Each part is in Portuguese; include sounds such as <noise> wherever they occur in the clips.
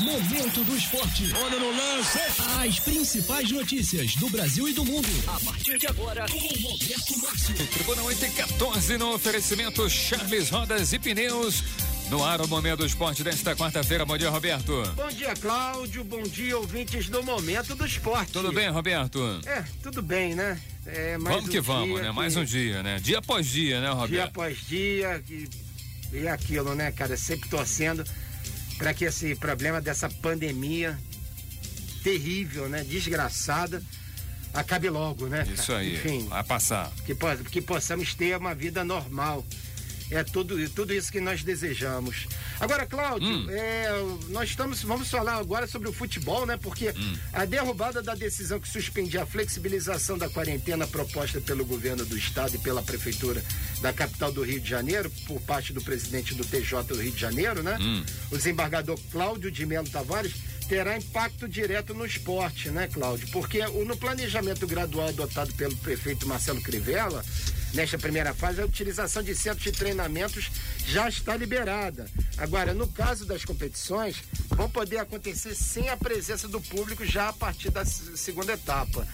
Momento do esporte. Olha no lance. As principais notícias do Brasil e do mundo. A partir de agora, com Roberto Márcio. Tribuna 8 e 14 no oferecimento Charles Rodas e Pneus. No ar, o Momento do Esporte desta quarta-feira. Bom dia, Roberto. Bom dia, Cláudio. Bom dia, ouvintes do Momento do Esporte. Tudo bem, Roberto? É, tudo bem, né? É, mais vamos um que vamos, dia né? que- Mais um dia, né? Dia após dia, né, Dia Roberto? após dia. E, e aquilo, né, cara? Sempre torcendo para que esse problema dessa pandemia terrível, né? Desgraçada, acabe logo, né? cara? Isso aí. Enfim, Vai passar. que, que possamos ter uma vida normal. É tudo, tudo isso que nós desejamos. Agora, Cláudio, Hum. é, nós estamos, vamos falar agora sobre o futebol, né? Porque Hum. a derrubada da decisão que suspendia a flexibilização da quarentena proposta pelo governo do estado e pela prefeitura da capital do Rio de Janeiro, por parte do presidente do TJ do Rio de Janeiro, né? Hum. O desembargador Cláudio de Melo Tavares terá impacto direto no esporte, né, Cláudio? Porque no planejamento gradual adotado pelo prefeito Marcelo Crivella, nesta primeira fase, a utilização de centros de treinamentos já está liberada. Agora, no caso das competições, vão poder acontecer sem a presença do público já a partir da se- segunda etapa.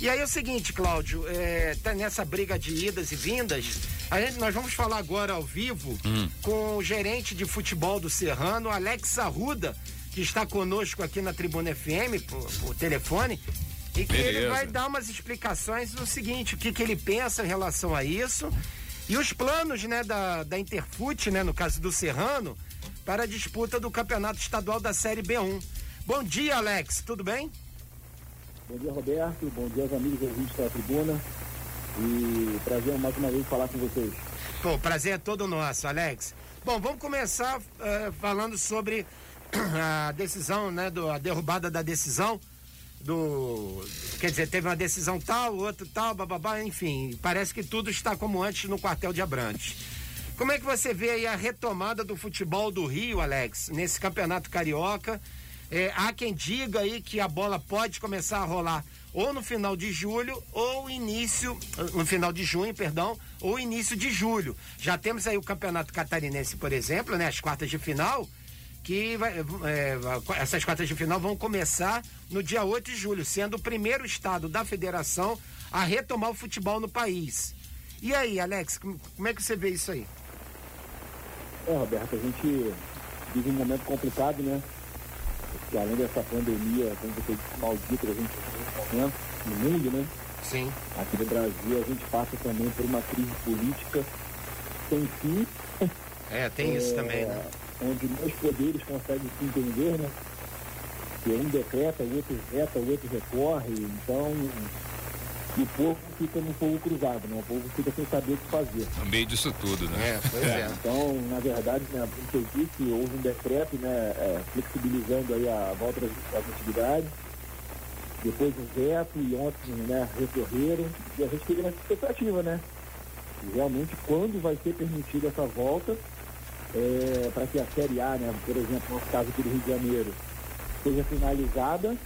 E aí é o seguinte, Cláudio, é, tá nessa briga de idas e vindas. A gente, nós vamos falar agora ao vivo com o gerente de futebol do Serrano, Alex Arruda, que está conosco aqui na Tribuna FM por, por telefone. E que ele Beleza. vai dar umas explicações do seguinte, o que, que ele pensa em relação a isso. E os planos, né, da, da Interfute, né, no caso do Serrano, para a disputa do Campeonato Estadual da Série B1. Bom dia, Alex, tudo bem? Bom dia, Roberto. Bom dia aos amigos ouvintes da tribuna. E prazer mais uma vez falar com vocês. Pô, o prazer é todo nosso, Alex. Bom, vamos começar eh, falando sobre <clears throat> a decisão, né, do, a derrubada da decisão do, quer dizer, teve uma decisão tal, outra tal, bababá, enfim, parece que tudo está como antes no quartel de Abrantes. Como é que você vê aí a retomada do futebol do Rio, Alex, nesse campeonato carioca? Eh, há quem diga aí que a bola pode começar a rolar ou no final de julho ou início, no final de junho, perdão, ou início de julho. Já temos aí o campeonato catarinense, por exemplo, né, as quartas de final, que vai- é, essas quartas de final vão começar no dia 8 de julho, sendo o primeiro estado da federação a retomar o futebol no país. E aí, Alex, como é que você vê isso aí? É, Roberto, a gente vive um momento complicado, né? Porque além dessa pandemia, como você disse, maldita a gente momento, no mundo, né? Sim. Aqui no Brasil, a gente passa também por uma crise política sem fim. É, tem isso é, também, né? Onde meus poderes conseguem se entender, né? Que um decreta, o outro veta, o outro recorre. Então, e o povo fica no fogo cruzado, né? O povo fica sem saber o que fazer. No meio disso tudo, né? É, pois é. <laughs> Então, na verdade, né, como você disse, houve um decreto né, é, flexibilizando aí a volta das, das atividades, depois o veto e ontem né, recorreram, e a gente fica nessa expectativa, né? realmente quando vai ser permitida essa volta é, para que a Série A, né, por exemplo, no caso aqui do Rio de Janeiro, seja finalizada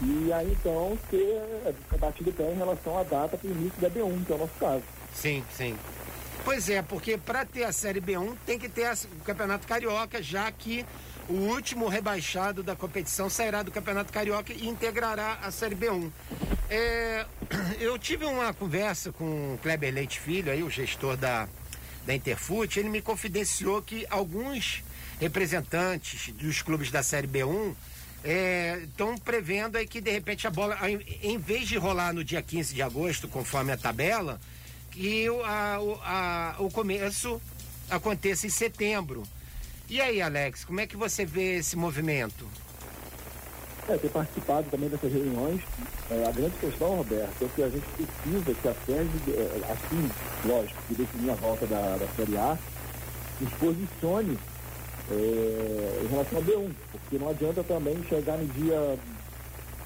e aí então ser batido pé em relação à data para o início da B1, que é o nosso caso. Sim, sim. Pois é, porque para ter a Série B1 tem que ter o Campeonato Carioca, já que o último rebaixado da competição sairá do Campeonato Carioca e integrará a Série B1. É, <clears throat> eu tive uma conversa com o Kleber Leite Filho, aí, o gestor da, da Interfute, ele me confidenciou que alguns representantes dos clubes da Série B1 estão prevendo aí que de repente a bola, em vez de rolar no dia 15 de agosto, conforme a tabela, que a- o- a- o começo aconteça em setembro. E aí, Alex, como é que você vê esse movimento? É, ter participado também dessas reuniões, é, a grande questão, Roberto, é que a gente precisa que a SERG, é, assim, lógico, que definir a volta da, da Série A, nos posicione é, em relação a B1, porque não adianta também chegar no dia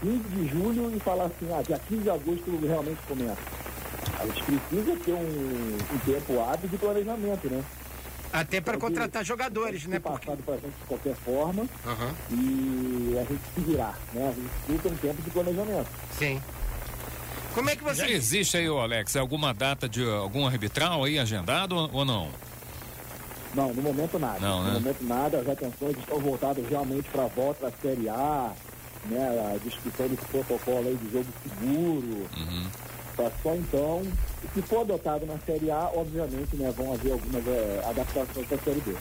15 de julho e falar assim, ah, dia 15 de agosto realmente começa. A gente precisa ter um, um tempo hábil de planejamento, né? Até para contratar jogadores, né? ser Porque... passado pra gente de qualquer forma Aham, e a gente se virar, né? A gente precisa um tempo de planejamento. sim. Como é que você. Já existe aí, Alex, alguma data de algum arbitral aí agendado ou ou não? Não, no momento nada. Não, né? No momento nada, as atenções estão voltadas realmente para a volta da Série A, né? A discussão desse protocolo aí de jogo seguro. Uhum. Só então, se for adotado na Série A, obviamente, né, vão haver algumas é, adaptações para a Série B.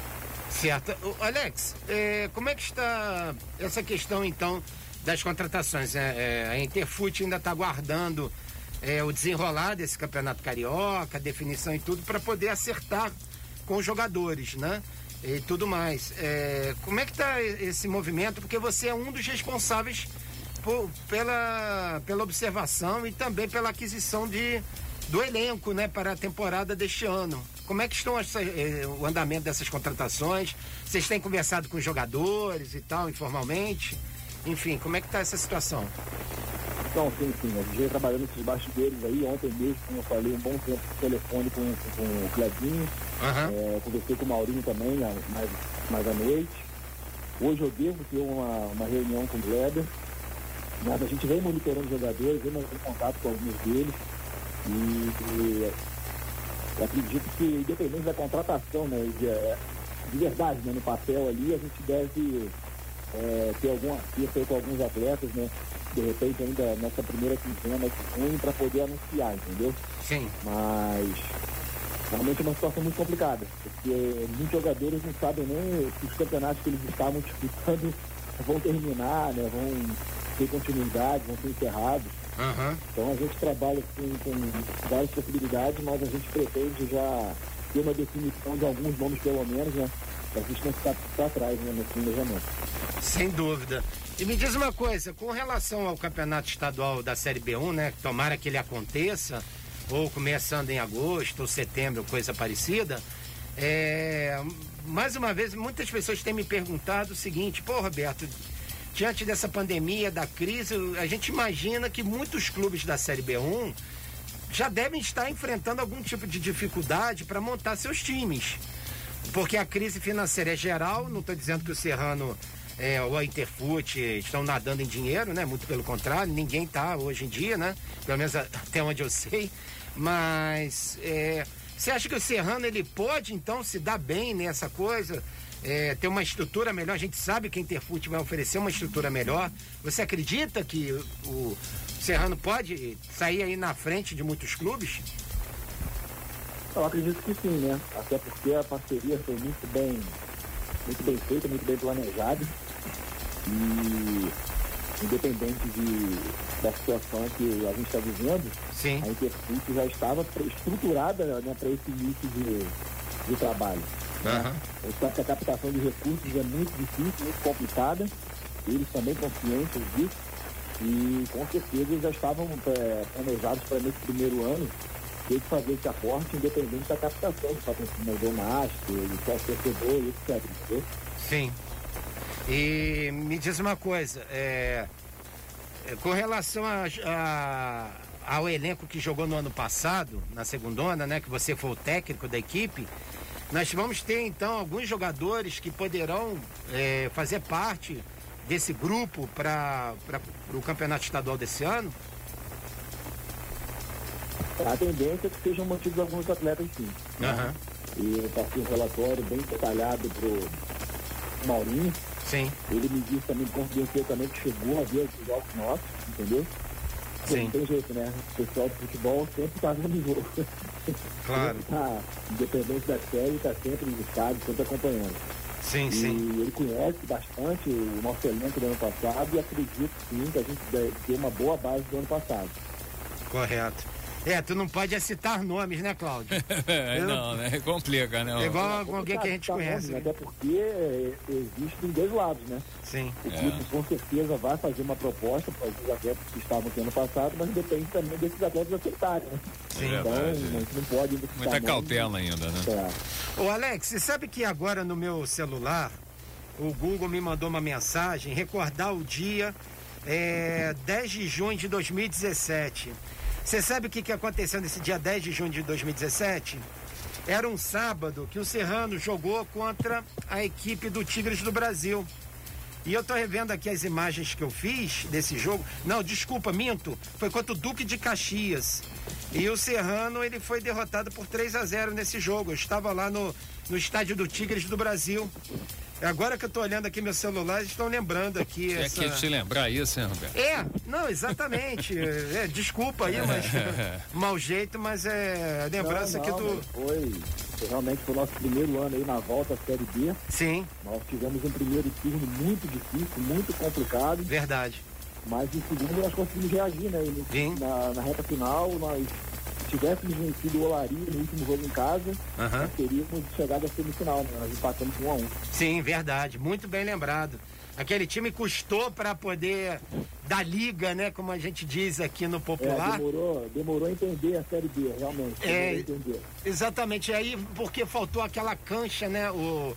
Certo. O Alex, é, como é que está essa questão, então, das contratações? É, é, a Interfute ainda está aguardando é, o desenrolar desse campeonato carioca, definição e tudo, para poder acertar com os jogadores, né? E tudo mais. Como é que está esse movimento? Porque você é um dos responsáveis por, pela, pela observação e também pela aquisição de, do elenco, né, para a temporada deste ano. Como é que estão essa, eh, o andamento dessas contratações? Vocês têm conversado com os jogadores e tal, informalmente? Enfim, como é que está essa situação? Então, sim, sim, a gente vem trabalhando nesses bastidores aí, ontem mesmo, como eu falei, um bom tempo de telefone com, com o Clebinho, Aham. é, conversei com o Maurinho também, mais, mais à noite. Hoje eu devo ter uma, uma reunião com o Kleber, mas a gente vem monitorando os jogadores, vem mantendo contato com alguns deles, e, e acredito que, independente da contratação, né, de, é, de verdade, né, no papel ali, a gente deve é, ter algum acerto com alguns atletas, né? De repente ainda nessa primeira quinzena de junho para poder anunciar, entendeu? Sim. Mas realmente é uma situação muito complicada, porque muitos jogadores não sabem nem se os campeonatos que eles estavam disputando <laughs> vão terminar, né? Vão ter continuidade, vão ser encerrados. Aham. Então a gente trabalha com, com várias possibilidades, mas a gente pretende já ter uma definição de alguns nomes pelo menos, né? Para a gente não ficar para trás né, nesse planejamento. Sem dúvida. E me diz uma coisa, com relação ao campeonato estadual da Série B1, né? Tomara que ele aconteça, ou começando em agosto ou setembro, coisa parecida. É, mais uma vez, muitas pessoas têm me perguntado o seguinte, pô, Roberto, diante dessa pandemia, da crise, a gente imagina que muitos clubes da Série B1 já devem estar enfrentando algum tipo de dificuldade para montar seus times. Porque a crise financeira é geral, não estou dizendo que o Serrano é, ou a Interfute estão nadando em dinheiro, né? Muito pelo contrário, ninguém está hoje em dia, né? Pelo menos até onde eu sei. Mas é, você acha que o Serrano ele pode então se dar bem nessa coisa? É, ter uma estrutura melhor, a gente sabe que a Interfute vai oferecer uma estrutura melhor. Você acredita que o, o Serrano pode sair aí na frente de muitos clubes? Eu acredito que sim, né? Até porque a parceria foi muito bem, muito bem feita, muito bem planejada. E independente de, da situação que a gente está vivendo, Sim. a Interfute já estava estruturada né, para esse início de, de trabalho. Né? Aham. Eu sabe que a captação de recursos é muito difícil, muito complicada. Eles também estão cientes disso. E com certeza eles já estavam é, planejados para nesse primeiro ano ter que fazer esse aporte independente da captação, de patrocinador master, de sócio torcedor e etc. Entendeu? Sim. E me diz uma coisa, é, é, com relação a, a- ao elenco que jogou no ano passado, na segundona, né? Que você foi o técnico da equipe, nós vamos ter então alguns jogadores que poderão é, fazer parte desse grupo para o campeonato estadual desse ano? A tendência é que sejam mantidos alguns atletas sim. né? Aham. E eu passei um relatório bem detalhado pro Maurinho. Sim, Ele me disse também, confidenciou também que chegou a ver os jogos nossos, entendeu? Sim. Não tem jeito, né? O pessoal de futebol sempre tá vendo jogo. claro. Tá, independente da série, tá sempre no estádio, sempre acompanhando. Sim, E sim. ele conhece bastante o nosso elenco do ano passado e acredito sim que a gente ter uma boa base do ano passado. Correto. É, tu não pode citar nomes, né, Cláudio? <laughs> É, não, né? Complica, né? É igual com alguém que a gente Tá conhece. bom, né? Até porque é, existem dois lados, né? Sim. O clube com certeza vai fazer uma proposta para os atletas que estavam aqui ano passado, mas depende também desses atletas aceitarem, né? Sim. Então, a gente não pode Muita cautela ainda, né? É. Ô Alex, você sabe que agora no meu celular, o Google me mandou uma mensagem, recordar o dia é, 10 de junho de 2017. Você sabe o que, que aconteceu nesse dia 10 de junho de 2017? Era um sábado que o Serrano jogou contra a equipe do Tigres do Brasil. E eu tô revendo aqui as imagens que eu fiz desse jogo. Não, desculpa, minto. Foi contra o Duque de Caxias. E o Serrano, ele foi derrotado por 3 a 0 nesse jogo. Eu estava lá no, no estádio do Tigres do Brasil. Agora que eu tô olhando aqui meu celular, eles estão lembrando aqui. É essa... que te lembrar isso, hein, Roberto? É, não, exatamente. <laughs> é, desculpa aí, mas <laughs> mau jeito, mas é a lembrança não, que não, tu. Foi, foi realmente foi o nosso primeiro ano aí na volta à Série B. Sim, Nós tivemos um primeiro turno muito difícil, muito complicado, verdade. mas em segundo nós conseguimos reagir, né? E Sim. Na, na reta final, nós tivéssemos vencido o Olaria no último jogo em casa, nós teríamos chegado à semifinal, né? Nós empatamos um a um. Sim, verdade. Muito bem lembrado. Aquele time custou para poder dar liga, né? Como a gente diz aqui no É, popular. demorou, demorou a entender a Série B, realmente. É. Exatamente. Aí, porque faltou aquela cancha, né? O,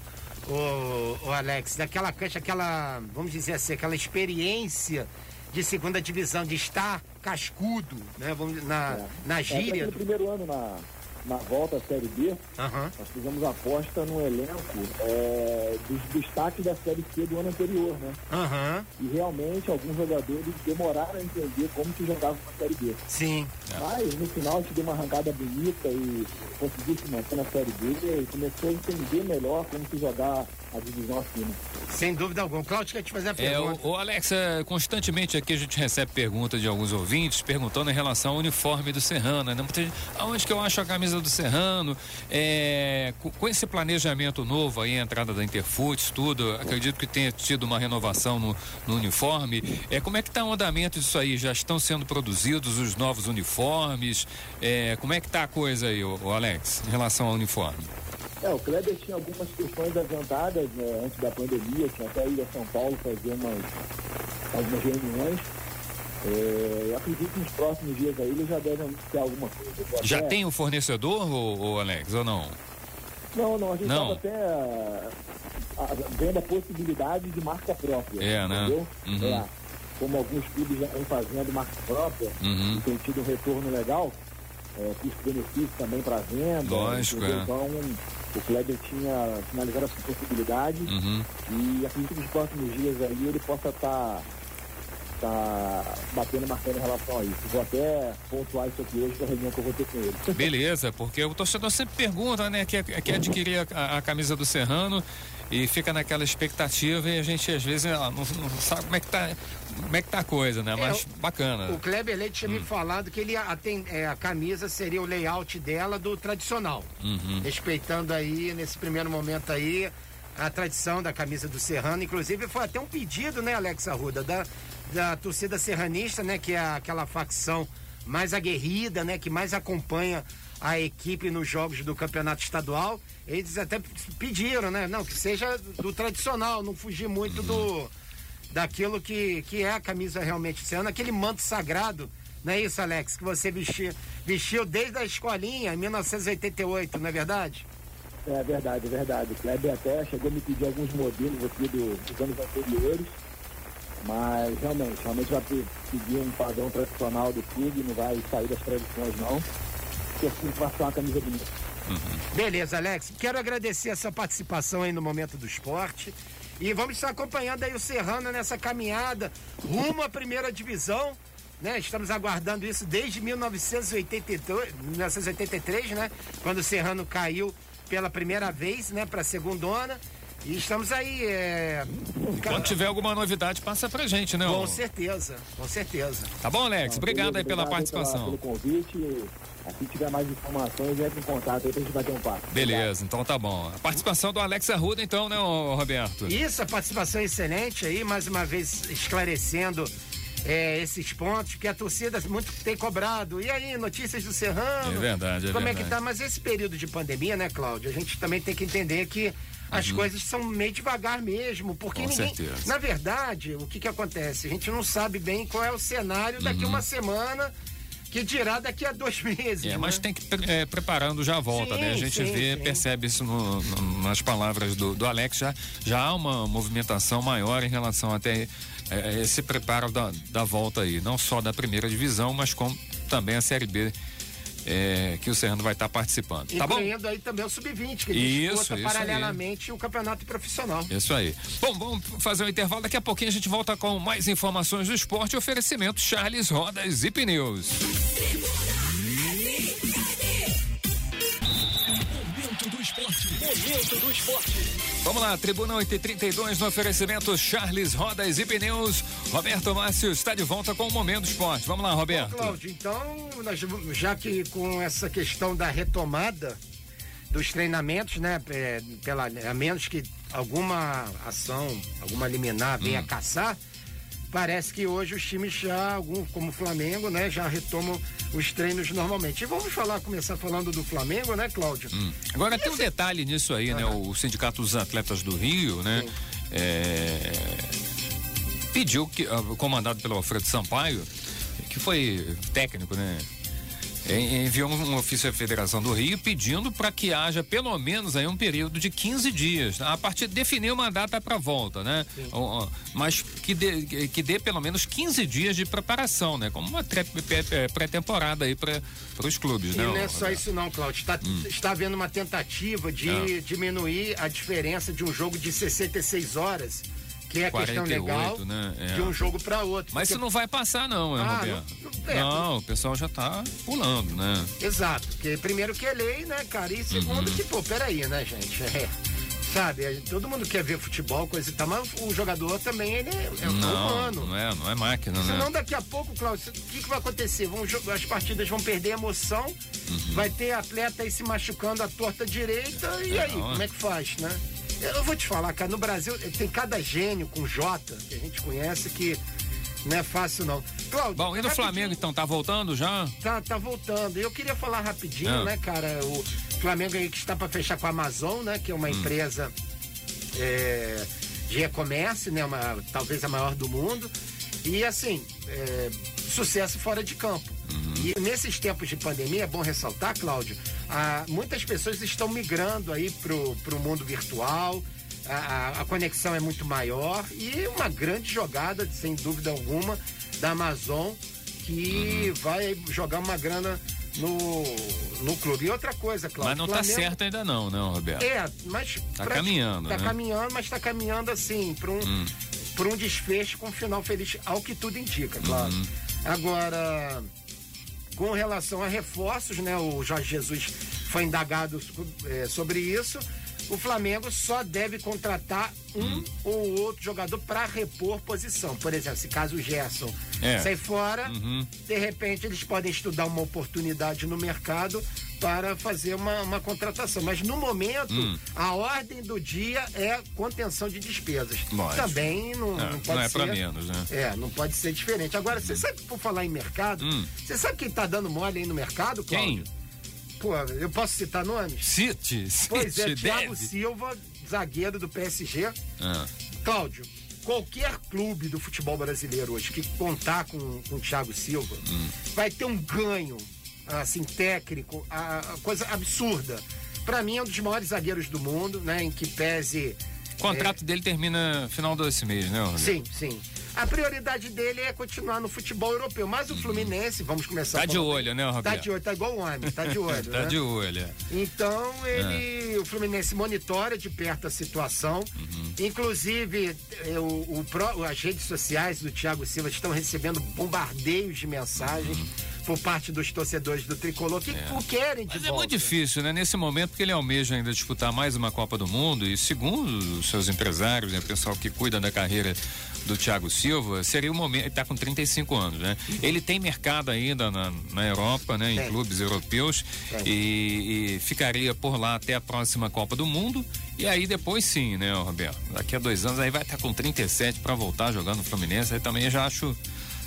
o, o Alex, daquela cancha, aquela, vamos dizer assim, aquela experiência de segunda divisão, de estar cascudo, né? Vamos, na, É. na É, gíria. no primeiro ano na, na volta à Série B, Aham. nós fizemos aposta no elenco é, dos destaques da Série C do ano anterior, né? Aham. E realmente alguns jogadores demoraram a entender como se jogava uma Série B. Sim. Mas no final a gente deu uma arrancada bonita e conseguiu se manter na Série B e começou a entender melhor como se jogar a divisão acima. Sem dúvida alguma. Cláudio quer te fazer a É, pergunta. o, o Alex, é, constantemente aqui a gente recebe perguntas de alguns ouvintes perguntando em relação ao uniforme do Serrano. Né? Aonde que eu acho a camisa do Serrano? É, com, com esse planejamento novo aí, a entrada da Interfoots, tudo, acredito que tenha tido uma renovação no, no uniforme. É, como é que está o andamento disso aí? Já estão sendo produzidos os novos uniformes? É, como é que está a coisa aí, o, Alex, em relação ao uniforme? É, o Kleber tinha algumas questões adiantadas né, antes da pandemia, tinha até ido a São Paulo fazer umas, algumas reuniões. É, eu acredito que nos próximos dias aí ele já deve anunciar alguma coisa. Já até- tem o fornecedor, o, Alex, ou não? Não, não, a gente Não. estava até ah, ah, vendo a possibilidade de marca própria. É, né? Uhum. É, como alguns clubes já estão fazendo marca própria Uhum. e tem tido um retorno legal, é, custo-benefício também para venda. Lógico, entendeu? é. Então, o Kleber tinha finalizado essa possibilidade Uhum. e acredito que nos próximos dias aí ele possa estar tá batendo martelo em relação a isso. Vou até pontuar isso aqui hoje para a reunião que eu vou ter com ele. <laughs> Beleza, porque o torcedor sempre pergunta, né, quer, quer adquirir a, a camisa do Serrano e fica naquela expectativa e a gente às vezes não, não sabe como é que tá, como é que tá a coisa, né? Mas o- bacana. O Kleber Leite tinha Hum. me falado que ele a, tem, é, a camisa seria o layout dela do tradicional. Uhum. Respeitando aí, nesse primeiro momento aí, a tradição da camisa do Serrano. Inclusive, foi até um pedido, né, Alex Arruda, da, da torcida serranista, né, que é aquela facção mais aguerrida, né, que mais acompanha a equipe nos jogos do campeonato estadual. Eles até pediram, né, não, que seja do tradicional, não fugir muito do daquilo que, que é a camisa realmente esse ano, aquele manto sagrado, não é isso, Alex? Que você vestiu, vestiu desde a escolinha, em 1988, não é verdade? É verdade, é verdade. O Kleber até chegou a me pedir alguns modelos aqui do- dos anos anteriores, mas realmente, realmente vai seguir um padrão tradicional do clube, não vai sair das tradições não. Porque o clube vai ser uma camisa bonita. Beleza, Alex. Quero agradecer a sua participação aí no Momento do Esporte. E vamos estar acompanhando aí o Serrano nessa caminhada rumo à primeira divisão. Né? Estamos aguardando isso desde 1982, 1983, né? Quando o Serrano caiu pela primeira vez, né? Para a segundona. E estamos aí. É... Quando tiver alguma novidade, passa pra gente, né? Com ô? certeza, com certeza. Tá bom, Alex? Obrigado aí pela Obrigado participação. Pelo convite. Assim tiver mais informações, entre em contato aí pra gente bater um papo. Beleza, então tá bom. A participação do Alex Arruda, então, né, Roberto? Isso, a participação é excelente aí, mais uma vez esclarecendo é, esses pontos que a torcida muito tem cobrado. E aí, notícias do Serrano? É verdade, é Como é verdade. que tá? Mas esse período de pandemia, né, Cláudio? A gente também tem que entender que as coisas são meio devagar mesmo, porque Uhum. Com ninguém. certeza. Na verdade, o que que acontece? A gente não sabe bem qual é o cenário daqui Uhum. uma semana. Que dirá daqui a dois <laughs> meses. É, né? mas tem que é, preparando já a volta, Sim, né? A gente sim, vê, sim. percebe isso no- no- nas palavras do, do Alex, já, já há uma movimentação maior em relação até é, esse preparo da, da volta aí, não só da primeira divisão, mas como também a Série B é, que o Serrano vai estar participando. Tá bom? Incluindo aí também o Sub-20, que Isso, disputa isso paralelamente o campeonato profissional. Isso aí. Bom, vamos fazer um intervalo. Daqui a pouquinho a gente volta com mais informações do esporte. Oferecimento Charles Rodas e Pneus. Momento Momento do esporte. Vamos lá, Tribuna 832 no oferecimento Charles Rodas e Pneus. Roberto Márcio está de volta com o Momento do Esporte. Vamos lá, Roberto. Cláudio, então, nós, já que com essa questão da retomada dos treinamentos, né, é, pela, a menos que alguma ação, alguma liminar venha Hum. caçar, parece que hoje os times já, algum, como o Flamengo, né, já retomam os treinos normalmente. E vamos falar, começar falando do Flamengo, né, Cláudio? Hum. Agora tem um detalhe nisso aí, né? O Sindicato dos Atletas do Rio, né? é, pediu que, ah, comandado pelo Alfredo Sampaio, que foi técnico, né? En- Enviou um ofício à Federação do Rio pedindo para que haja pelo menos aí um período de 15 dias. A partir de definir uma data para volta, né? Ó, Mas que dê, que dê pelo menos 15 dias de preparação, né? Como uma pré-temporada aí para os clubes, E né? não é só Roberto? isso não, Cláudio. Está, está havendo uma tentativa de Ah. diminuir a diferença de um jogo de 66 horas, que é a questão 48, legal, né? É. de um jogo para outro. Mas Porque- isso não vai passar, não, né, Ah, não- é, Não, o pessoal já tá pulando, né? Exato, porque primeiro que é lei, né, cara? E segundo Uhum. que, pô, peraí, né, gente? É, sabe, é, todo mundo quer ver futebol, coisa e tal, mas o jogador também, ele é, é não, humano. não é, não é máquina, né? Senão daqui a pouco, Cláudio, o que, que vai acontecer? Vão, as partidas vão perder a emoção, Uhum. vai ter atleta aí se machucando à torta direita, e É, aí, não, como é que faz, né? Eu vou te falar, cara, no Brasil tem cada gênio com J que a gente conhece que não é fácil, não. Cláudio, Bom, e no rapidinho, Flamengo, então, tá voltando já? Tá, tá voltando. Eu queria falar rapidinho, Ah. né, cara? O Flamengo aí que está para fechar com a Amazon, né? Que é Hum. uma empresa é, de e-commerce, né? Uma, talvez a maior do mundo. E assim, é, sucesso fora de campo. Uhum. E nesses tempos de pandemia, é bom ressaltar, Cláudio, ah, muitas pessoas estão migrando aí pro, pro mundo virtual. A, a- conexão é muito maior e uma grande jogada, sem dúvida alguma, da Amazon que Uhum. vai jogar uma grana no, no clube. E outra coisa, Cláudio. Mas não tá Flamengo- certo ainda não, né, Roberto? É, mas. Tá pra- caminhando, Tá né? caminhando, mas tá caminhando assim, para um, Hum. pra um desfecho com um final feliz, ao que tudo indica, claro. Uhum. Agora, com relação a reforços, né? O Jorge Jesus foi indagado eh, sobre isso. O Flamengo só deve contratar um Hum. ou outro jogador para repor posição. Por exemplo, se caso o Gerson É. sair fora, Uhum. de repente eles podem estudar uma oportunidade no mercado para fazer uma, uma contratação. Mas no momento, Hum. a ordem do dia é contenção de despesas. Lógico. Também não, É, não pode não é ser. pra menos, né? É, não pode ser diferente. Agora, você sabe, por falar em mercado, Hum. você sabe quem tá dando mole aí no mercado, Cláudio? Quem? Pô, eu posso citar nomes? Cite, Cite, Pois é, Thiago. Silva, zagueiro do PSG. Ah, Cláudio, qualquer clube do futebol brasileiro hoje que contar com, com o Thiago Silva Hum. vai ter um ganho, assim, técnico, a, a coisa absurda. Pra mim é um dos maiores zagueiros do mundo, né? Em que pese. o contrato dele termina final desse mês, né, Roberto? Sim, sim. A prioridade dele é continuar no futebol europeu. Mas o Fluminense, vamos começar Tá de olho, né, Tá Roberto? de olho, tá igual o homem, tá de <laughs> olho. Tá né? de olho, é. Então ele, o Fluminense monitora de perto a situação. Uhum. Inclusive eh, o, o as redes sociais do Thiago Silva estão recebendo bombardeios de mensagens Uhum. Por parte dos torcedores do tricolor que o querem de Mas é volta. muito difícil, né? Nesse momento, porque ele almeja ainda disputar mais uma Copa do Mundo e segundo os seus empresários, né, o pessoal que cuida da carreira do Thiago Silva, seria o momento, ele tá com 35 anos, né? Ele tem mercado ainda na, na Europa, né? Em Tem. clubes europeus e, e ficaria por lá até a próxima Copa do Mundo e aí depois sim, né, Roberto? Daqui a dois anos aí vai estar com 37 para voltar jogando no Fluminense, aí também já acho...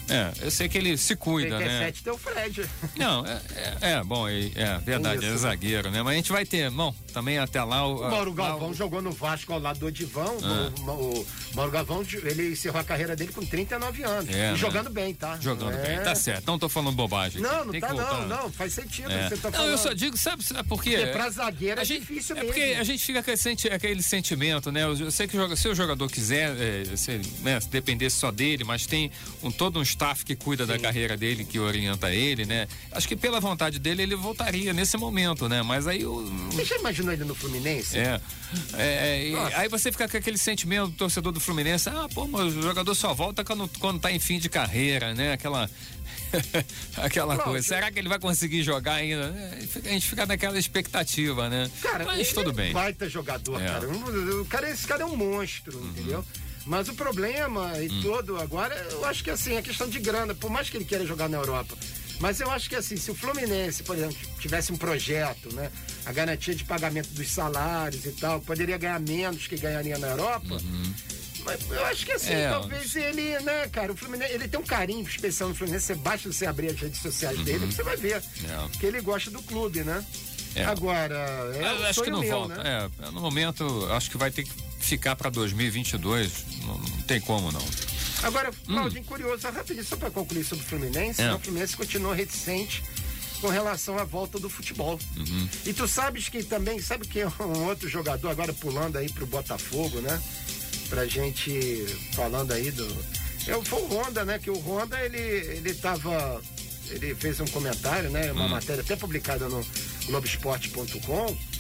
É, eu sei que ele se cuida, né? 37 tem o Fred. Não, é, é, é, bom, é, é verdade, Isso. é zagueiro, né? Mas a gente vai ter, bom, também até lá o. O Mauro Galvão o- jogou no Vasco ao lado do Odivão. Ah. O, o Mauro Galvão, ele encerrou a carreira dele com 39 anos. É, e né? jogando bem, tá? Jogando É. bem, tá certo. Não tô falando bobagem. Não, não Tem tá não, não. Faz sentido É. que você tá Não, falando. eu só digo, sabe, sabe por quê? Porque pra zagueiro é a gente, difícil é mesmo. porque a gente fica com senti- aquele sentimento, né? Eu sei que joga- se o jogador quiser, é, se, né, se dependesse só dele, mas tem um, todo um staff que cuida Sim. da carreira dele, que orienta ele, né? Acho que pela vontade dele ele voltaria nesse momento, né? Mas aí o. Você já imaginou ele no Fluminense? É. é, é aí você fica com aquele sentimento do torcedor do Fluminense, ah, pô, mas o jogador só volta quando, quando tá em fim de carreira, né? Aquela. <laughs> Aquela Pronto. coisa. Será que ele vai conseguir jogar ainda? É, a gente fica naquela expectativa, né? Cara, Mas tudo é bem. Baita jogador, é. cara. O cara. Esse cara é um monstro, uhum. entendeu? Mas o problema e hum. todo agora, eu acho que assim, é questão de grana, por mais que ele queira jogar na Europa. Mas eu acho que assim, se o Fluminense, por exemplo, tivesse um projeto, né? A garantia de pagamento dos salários e tal, poderia ganhar menos que ganharia na Europa. Uhum. Mas eu acho que assim, é, talvez ele, né, cara, o Fluminense, ele tem um carinho especial no Fluminense. Você basta você abrir as redes sociais uhum. dele, você vai ver é. que ele gosta do clube, né? É. Agora, é eu acho que não meu, volta. Né? É, no momento, acho que vai ter que ficar para 2022. Não, não, tem como não. Agora, Claudinho, hum. curioso, rapidinho, só para concluir sobre o Fluminense, é. o Fluminense continua reticente com relação à volta do futebol. Uhum. E tu sabes que também, sabe que um outro jogador agora pulando aí pro Botafogo, né? Pra gente falando aí do. É, foi o Honda, né? Que o Honda, ele, ele tava. Ele fez um comentário, né? Uma hum. matéria até publicada no Globoesporte.com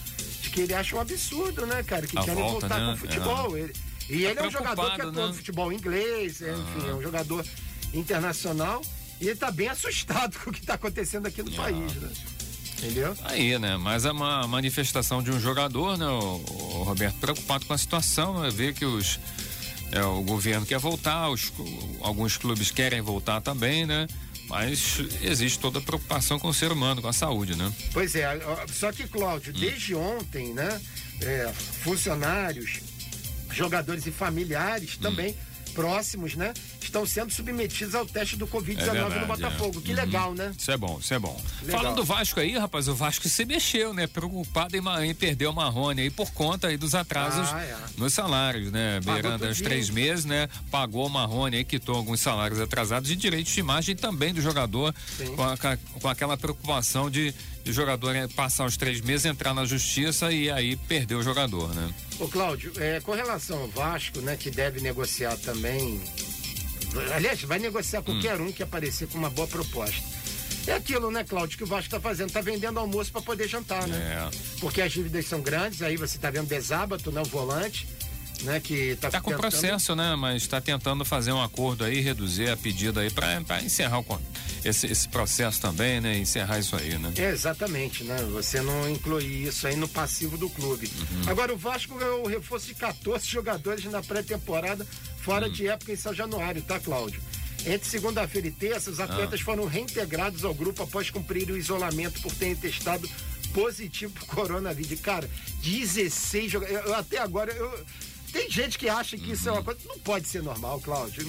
de que ele acha um absurdo, né, cara? Que querem volta, voltar né? com o futebol. É. Ele, e tá ele é um jogador que atua né? no futebol inglês, é, enfim, é um jogador internacional. E ele tá bem assustado <laughs> com o que tá acontecendo aqui no país, né? Entendeu? Aí, né? Mas é uma manifestação de um jogador, né, o, o Roberto, preocupado com a situação, né? Ver que os. É, o governo quer voltar, os, alguns clubes querem voltar também, né? Mas existe toda a preocupação com o ser humano, com a saúde, né? Pois é, só que, Cláudio, hum. desde ontem, né? É, funcionários, jogadores e familiares hum. também próximos, né? Estão sendo submetidos ao teste do Covid-19 é no Botafogo. É. Que uhum. legal, né? Isso é bom, isso é bom. Legal. Falando do Vasco aí, rapaz, o Vasco se mexeu, né? Preocupado em, em perder o Marrone aí por conta aí dos atrasos ah, é. nos salários, né? Beirando os três meses, né? Pagou o Marrone aí, quitou alguns salários atrasados e direitos de imagem também do jogador com, a, com aquela preocupação de o jogador passar os três meses, entrar na justiça e aí perder o jogador, né? Ô Cláudio, é, com relação ao Vasco, né, que deve negociar também. Aliás, vai negociar qualquer hum. um que aparecer com uma boa proposta. É aquilo, né, Cláudio, que o Vasco está fazendo, tá vendendo almoço para poder jantar, né? É. Porque as dívidas são grandes, aí você está vendo desábato, né, o volante né, que está tá com tentando... processo, né, mas está tentando fazer um acordo aí, reduzir a pedida aí para encerrar o, esse, esse processo também, né, encerrar isso aí, né? É, exatamente, né? Você não inclui isso aí no passivo do clube. Uhum. Agora o Vasco ganhou o reforço de 14 jogadores na pré-temporada, fora uhum. de época em São Januário, tá, Cláudio? Entre segunda-feira e terça, os atletas ah. foram reintegrados ao grupo após cumprir o isolamento por terem testado positivo pro coronavírus. Cara, 16 jogadores. Até agora, eu, tem gente que acha que isso é uma coisa. Não pode ser normal, Cláudio.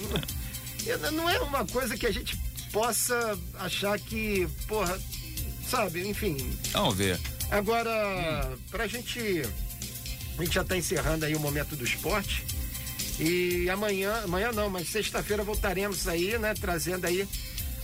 Não, não é uma coisa que a gente possa achar que, porra, sabe, enfim. Vamos ver. Agora, hum. pra gente. A gente já tá encerrando aí o momento do esporte. E amanhã, amanhã não, mas sexta-feira voltaremos aí, né? Trazendo aí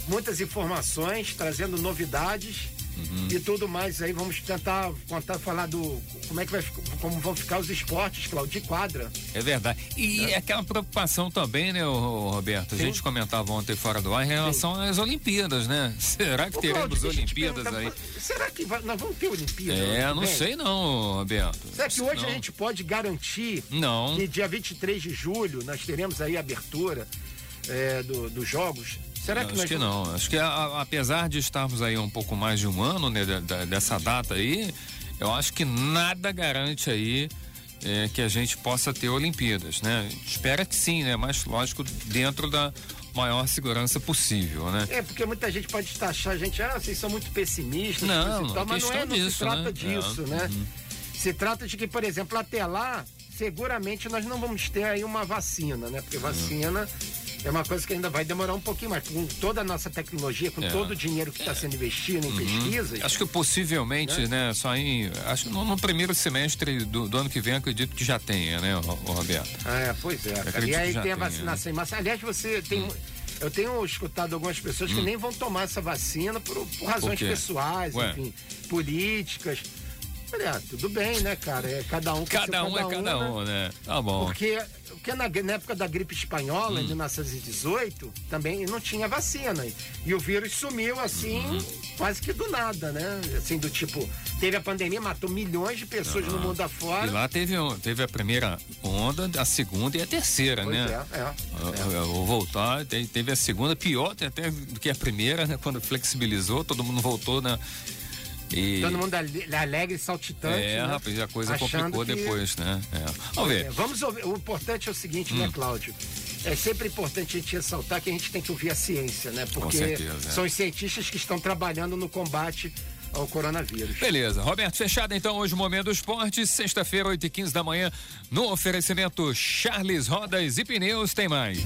muitas informações, trazendo novidades uhum. e tudo mais. Aí vamos tentar contar, falar do como é que vai como vão ficar os esportes, Claudio, de quadra. É verdade. E é. aquela preocupação também, né, Roberto? A Sim. gente comentava ontem fora do ar em relação Sim. às Olimpíadas, né? Será que Ô, teremos Cláudio, Olimpíadas aí? Será que vai, nós vamos ter Olimpíadas? É, não sei não, Roberto. Será que hoje não. a gente pode garantir não. que dia 23 de julho nós teremos aí a abertura é, do, dos jogos? Será que acho que não. Acho que a, a, apesar de estarmos aí um pouco mais de um ano né, dessa data aí, eu acho que nada garante aí é, que a gente possa ter Olimpíadas, né? Espera que sim, né? Mas lógico dentro da maior segurança possível, né? É, porque muita gente pode taxar a gente, ah, vocês são muito pessimistas, não, não tal, mas não é, não disso, se trata né? disso, é. né? Uhum. Se trata de que, por exemplo, até lá, seguramente nós não vamos ter aí uma vacina, né? Porque uhum. vacina uhum é uma coisa que ainda vai demorar um pouquinho mais. Com toda a nossa tecnologia, com é. todo o dinheiro que está sendo investido em uhum. pesquisas. Acho que possivelmente, né, né só em. Acho que no, no primeiro semestre do, do, ano que vem, acredito que já tenha, né, o, o Roberto? Ah, é, pois é. E aí tem a vacinação né? em massa. Aliás, você tem. Hum. Eu tenho escutado algumas pessoas que hum. nem vão tomar essa vacina por, por razões por pessoais, Ué. enfim, políticas. Olha, tudo bem, né, cara? É cada um Cada um é cada um, né? Tá bom. Porque, porque na, na época da gripe espanhola, em Hum. 1918, também não tinha vacina. E o vírus sumiu assim, quase que do nada, né? Assim, do tipo, teve a pandemia, matou milhões de pessoas no mundo E afora. lá teve, teve a primeira onda, a segunda e a terceira, Pois né? é, é. Eu Vou voltar, te- teve a segunda, pior até do que a primeira, né? Quando flexibilizou, todo mundo voltou, né? E, Todo mundo ale- alegre, saltitante. é, né? rapaz, a coisa Achando complicou que- depois, né? É. Vamos ver. É, vamos ouvir. O importante é o seguinte, Hum. né, Cláudio? É sempre importante a gente ressaltar que a gente tem que ouvir a ciência, né? Porque certeza, é. são os cientistas que estão trabalhando no combate ao coronavírus. Beleza, Roberto, fechado então hoje o Momento do Esporte, sexta-feira, 8 e 15 da manhã, no oferecimento Charles Rodas e Pneus, tem mais.